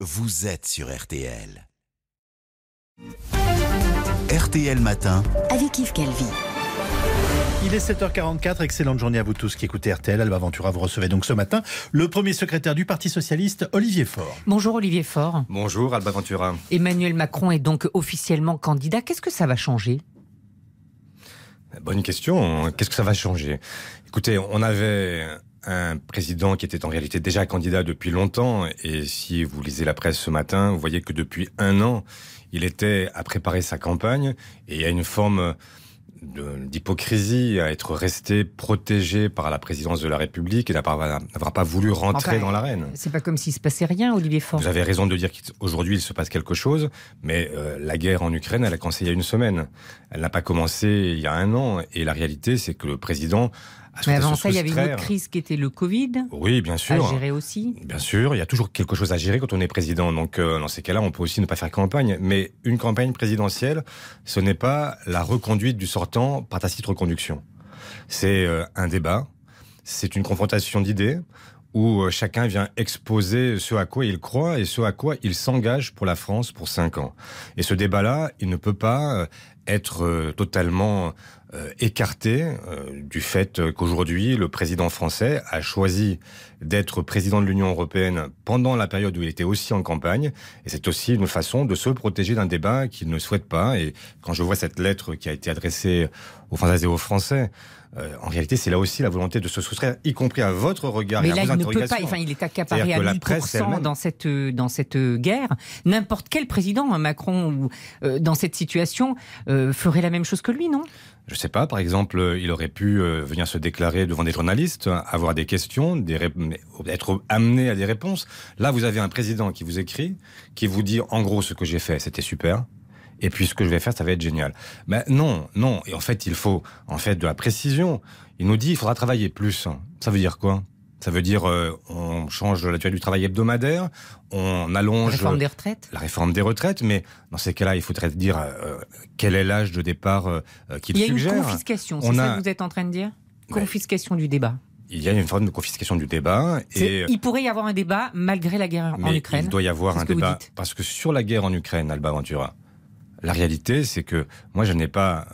vous êtes sur RTL. RTL Matin. avec Yves Calvi. Il est 7h44, excellente journée à vous tous qui écoutez RTL. Alba Ventura, vous recevez donc ce matin le premier secrétaire du Parti Socialiste, Olivier Faure. Bonjour Olivier Faure. Bonjour Alba Ventura. Emmanuel Macron est donc officiellement candidat. Qu'est-ce que ça va changer? Bonne question. Qu'est-ce que ça va changer? Écoutez, on avait un président qui était en réalité déjà candidat depuis longtemps. Et si vous lisez la presse ce matin, vous voyez que depuis un an, il était à préparer sa campagne. Et il y a une forme d'hypocrisie à être resté protégé par la présidence de la République et n'avoir pas voulu rentrer dans l'arène. C'est pas comme s'il se passait rien, Olivier Faure. Vous avez raison de dire qu'aujourd'hui il se passe quelque chose, mais euh, la guerre en Ukraine, elle a commencé il y a une semaine. Elle n'a pas commencé il y a un an. Et la réalité, c'est que le président mais avant ça, il y avait une autre crise qui était le Covid. Oui, bien sûr. À gérer aussi. Bien sûr, il y a toujours quelque chose à gérer quand on est président. Donc, euh, dans ces cas-là, on peut aussi ne pas faire campagne. Mais une campagne présidentielle, ce n'est pas la reconduite du sortant par tacite reconduction. C'est euh, un débat, c'est une confrontation d'idées où euh, chacun vient exposer ce à quoi il croit et ce à quoi il s'engage pour la France pour cinq ans. Et ce débat-là, il ne peut pas être totalement euh, écarté euh, du fait qu'aujourd'hui, le président français a choisi d'être président de l'Union européenne pendant la période où il était aussi en campagne. Et c'est aussi une façon de se protéger d'un débat qu'il ne souhaite pas. Et quand je vois cette lettre qui a été adressée aux Françaises et aux Français, euh, en réalité, c'est là aussi la volonté de se soustraire, y compris à votre regard Mais et là, il ne peut pas. Enfin, il est accaparé à 1000% dans cette dans cette guerre. N'importe quel président, hein, Macron ou dans cette situation, ferait la même chose que lui, non? Je sais pas, par exemple, il aurait pu euh, venir se déclarer devant des journalistes, avoir des questions, être amené à des réponses. Là, vous avez un président qui vous écrit, qui vous dit en gros ce que j'ai fait, c'était super. Et puis ce que je vais faire, ça va être génial. Mais non, non. Et en fait, il faut en fait de la précision. Il nous dit il faudra travailler plus. Ça veut dire quoi? Ça veut dire euh, on change la durée du travail hebdomadaire, on allonge la réforme des retraites. La réforme des retraites, mais dans ces cas-là, il faudrait dire euh, quel est l'âge de départ euh, qu'il suggère. Il y a une confiscation, c'est ça que vous êtes en train de dire? Confiscation du débat. Il y a une forme de confiscation du débat. Et il pourrait y avoir un débat malgré la guerre en Ukraine. Il doit y avoir un débat parce que sur la guerre en Ukraine, Alba Ventura, la réalité, c'est que moi, je n'ai pas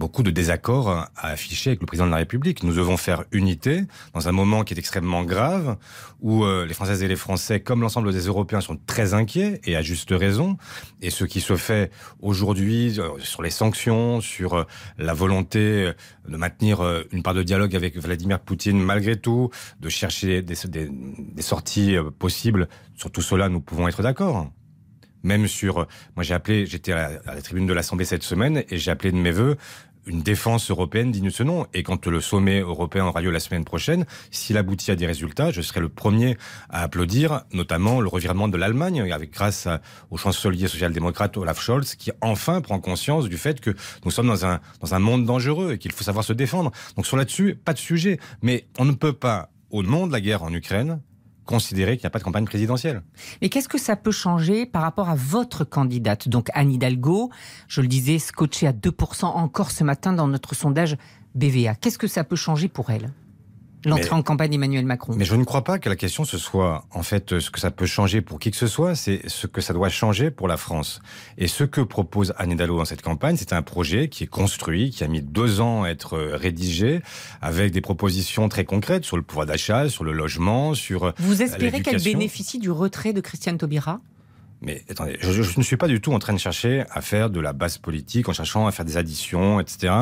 beaucoup de désaccords à afficher avec le président de la République. Nous devons faire unité dans un moment qui est extrêmement grave, où euh, les Françaises et les Français, comme l'ensemble des Européens, sont très inquiets, et à juste raison. Et ce qui se fait aujourd'hui euh, sur les sanctions, sur euh, la volonté de maintenir une part de dialogue avec Vladimir Poutine malgré tout, de chercher des, sorties possibles, sur tout cela, nous pouvons être d'accord même sur. Moi, j'ai appelé, j'étais à, la tribune de l'Assemblée cette semaine et j'ai appelé de mes voeux une défense européenne digne de ce nom. Et quand le sommet européen aura lieu la semaine prochaine, s'il aboutit à des résultats, je serai le premier à applaudir, notamment le revirement de l'Allemagne, avec grâce au chancelier social-démocrate Olaf Scholz, qui enfin prend conscience du fait que nous sommes dans un, dans un monde dangereux et qu'il faut savoir se défendre. Donc sur là-dessus, pas de sujet. Mais on ne peut pas, au nom de la guerre en Ukraine, considérer qu'il n'y a pas de campagne présidentielle. Mais qu'est-ce que ça peut changer par rapport à votre candidate Donc Anne Hidalgo, je le disais, scotché à 2% encore ce matin dans notre sondage BVA. Qu'est-ce que ça peut changer pour elle? L'entrée en campagne d'Emmanuel Macron. Mais je ne crois pas que la question ce soit en fait ce que ça peut changer pour qui que ce soit, c'est ce que ça doit changer pour la France. Et ce que propose Anne Hidalgo dans cette campagne, c'est un projet qui est construit, qui a mis deux ans à être rédigé, avec des propositions très concrètes sur le pouvoir d'achat, sur le logement, sur Vous espérez qu'elle bénéficie du retrait de Christiane Taubira? Mais attendez, je, je, ne suis pas du tout en train de chercher à faire de la base politique, en cherchant à faire des additions, etc.,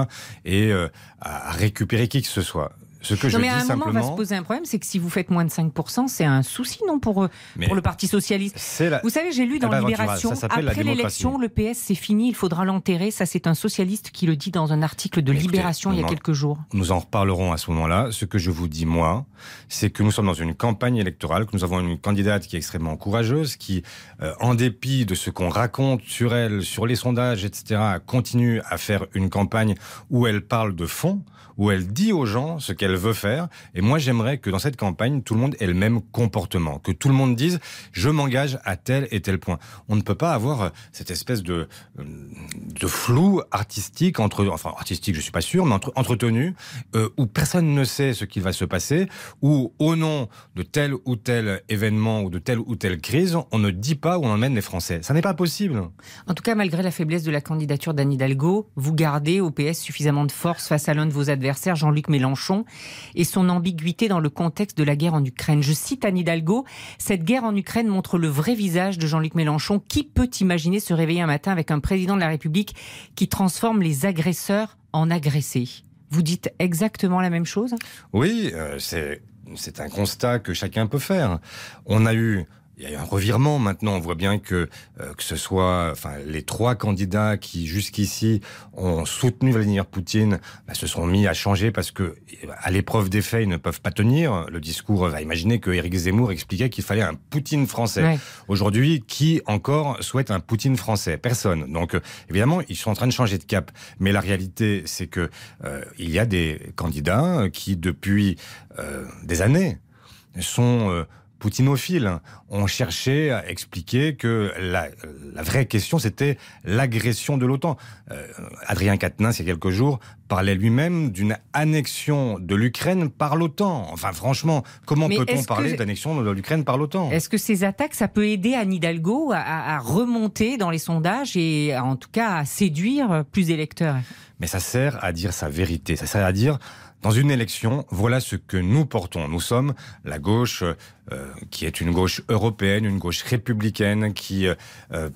et euh, à récupérer qui que ce soit. Ce que non, mais à un moment, on va se poser un problème, c'est que si vous faites moins de 5%, c'est un souci, non, pour, euh, pour le Parti Socialiste Vous savez, j'ai lu dans Libération, après l'élection, le PS, c'est fini, il faudra l'enterrer. Ça, c'est un socialiste qui le dit dans un article de Libération il y a quelques jours. Nous en reparlerons à ce moment-là. Ce que je vous dis, moi, c'est que nous sommes dans une campagne électorale, que nous avons une candidate qui est extrêmement courageuse, qui, euh, en dépit de ce qu'on raconte sur elle, sur les sondages, etc., continue à faire une campagne où elle parle de fond, où elle dit aux gens ce qu'elle qu'elle veut faire. Et moi, j'aimerais que dans cette campagne, tout le monde ait le même comportement, que tout le monde dise je m'engage à tel et tel point. On ne peut pas avoir euh, cette espèce de euh, de flou artistique entre, enfin artistique, je suis pas sûr, mais entre, entretenu euh, où personne ne sait ce qui va se passer, où au nom de tel ou tel événement ou de telle ou telle crise, on ne dit pas où on emmène les Français. Ça n'est pas possible. En tout cas, malgré la faiblesse de la candidature d'Anne Hidalgo, vous gardez au PS suffisamment de force face à l'un de vos adversaires, Jean-Luc Mélenchon, et son ambiguïté dans le contexte de la guerre en Ukraine. Je cite Anne Hidalgo, cette guerre en Ukraine montre le vrai visage de Jean-Luc Mélenchon. Qui peut imaginer se réveiller un matin avec un président de la République qui transforme les agresseurs en agressés? Vous dites exactement la même chose? Oui, euh, c'est c'est un constat que chacun peut faire. On a eu il y a eu un revirement maintenant. On voit bien que euh, que ce soit, enfin, les trois candidats qui jusqu'ici ont soutenu Vladimir Poutine bah, se sont mis à changer parce que à l'épreuve des faits, ils ne peuvent pas tenir. Le discours va imaginer que Éric Zemmour expliquait qu'il fallait un Poutine français. Aujourd'hui, qui encore souhaite un Poutine français? Personne. Donc euh, évidemment, ils sont en train de changer de cap. Mais la réalité, c'est que euh, il y a des candidats qui depuis des années sont poutinophiles ont cherché à expliquer que la, vraie question, c'était l'agression de l'OTAN. Euh, Adrien Quatennens, il y a quelques jours, parlait lui-même d'une annexion de l'Ukraine par l'OTAN. Enfin, franchement, comment peut-on parler d'annexion de l'Ukraine par l'OTAN? Est-ce que ces attaques, ça peut aider Anne Hidalgo à, remonter dans les sondages et en tout cas à séduire plus d'électeurs? Mais ça sert à dire sa vérité. Ça sert à dire dans une élection, voilà ce que nous portons. Nous sommes la gauche qui est une gauche européenne, une gauche républicaine, qui euh,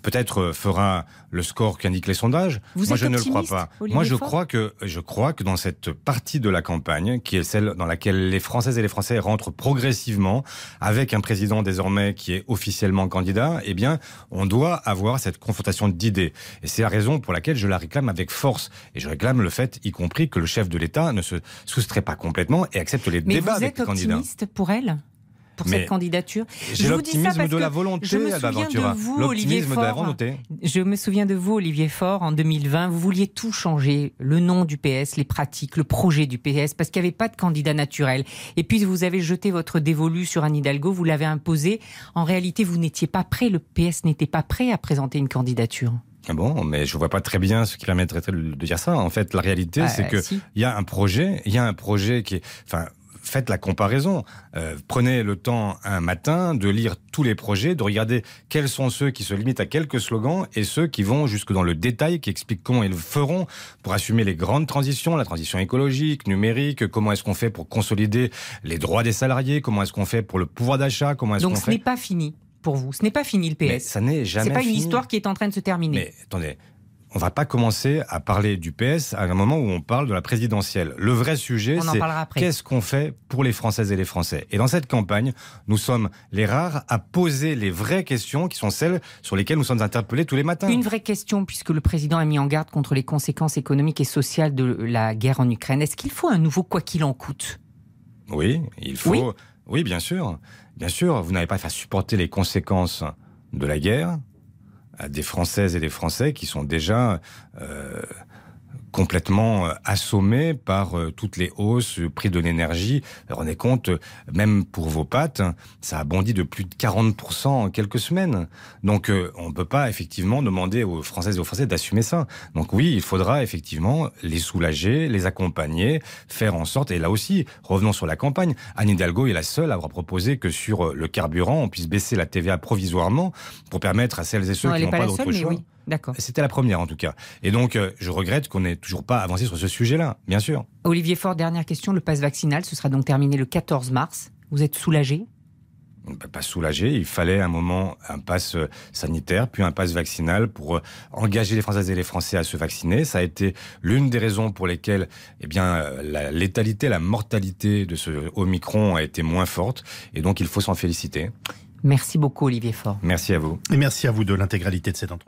peut-être fera le score qu'indiquent les sondages. Moi, je ne le crois pas. Moi, je crois que je crois que dans cette partie de la campagne, qui est celle dans laquelle les Françaises et les Français rentrent progressivement, avec un président désormais qui est officiellement candidat, eh bien, on doit avoir cette confrontation d'idées. Et c'est la raison pour laquelle je la réclame avec force. Et je réclame le fait, y compris, que le chef de l'État ne se soustrait pas complètement et accepte les débats avec les candidats. vous êtes optimiste pour elle? Pour cette candidature. J'ai l'optimisme de la volonté, je me souviens de vous, Olivier Faure. Je me souviens de vous, Olivier Faure, en 2020. Vous vouliez tout changer, le nom du PS, les pratiques, le projet du PS, parce qu'il n'y avait pas de candidat naturel. Et puis vous avez jeté votre dévolu sur Anne Hidalgo, vous l'avez imposé. En réalité, vous n'étiez pas prêt, le PS n'était pas prêt à présenter une candidature. Ah bon, mais je vois pas très bien ce qui permettrait de dire ça. En fait, la réalité, ah, c'est que il y a un projet, il y a un projet qui est, enfin, faites la comparaison. Euh, prenez le temps un matin de lire tous les projets, de regarder quels sont ceux qui se limitent à quelques slogans et ceux qui vont jusque dans le détail, qui expliquent comment ils feront pour assumer les grandes transitions, la transition écologique, numérique, comment est-ce qu'on fait pour consolider les droits des salariés, comment est-ce qu'on fait pour le pouvoir d'achat, comment est-ce qu'on fait... Donc ce n'est pas fini pour vous. Ce n'est pas fini le PS. Mais ça n'est jamais. C'est pas une histoire qui est en train de se terminer. Mais attendez, on va pas commencer à parler du PS à un moment où on parle de la présidentielle. Le vrai sujet, c'est qu'est-ce qu'on fait pour les Françaises et les Français? Et dans cette campagne, nous sommes les rares à poser les vraies questions qui sont celles sur lesquelles nous sommes interpellés tous les matins. Une vraie question, puisque le président a mis en garde contre les conséquences économiques et sociales de la guerre en Ukraine. Est-ce qu'il faut un nouveau quoi qu'il en coûte? Oui, il faut. Oui, bien sûr. Bien sûr, vous n'avez pas à faire supporter les conséquences de la guerre à des Françaises et des Français qui sont déjà euh, complètement euh, assommé par euh, toutes les hausses, le prix de l'énergie. Rendez compte, même pour vos pâtes, ça a bondi de plus de 40% en quelques semaines. Donc euh, on ne peut pas effectivement demander aux Françaises et aux Français d'assumer ça. Donc oui, il faudra effectivement les soulager, les accompagner, faire en sorte, et là aussi, revenons sur la campagne, Anne Hidalgo est la seule à avoir proposé que sur le carburant, on puisse baisser la TVA provisoirement pour permettre à celles et ceux qui n'ont pas, d'autre choix. D'accord. C'était la première en tout cas. Et donc, euh, je regrette qu'on n'ait toujours pas avancé sur ce sujet-là, bien sûr. Olivier Faure, dernière question. Le passe vaccinal, ce sera donc terminé le 14 mars. Vous êtes soulagé? Pas soulagé. Il fallait un moment un passe euh, sanitaire, puis un passe vaccinal pour euh, engager les Françaises et les Français à se vacciner. Ça a été l'une des raisons pour lesquelles, eh bien, la létalité, la mortalité de ce Omicron a été moins forte. Et donc, il faut s'en féliciter. Merci beaucoup, Olivier Faure. Merci à vous. Et merci à vous de l'intégralité de cet entretien.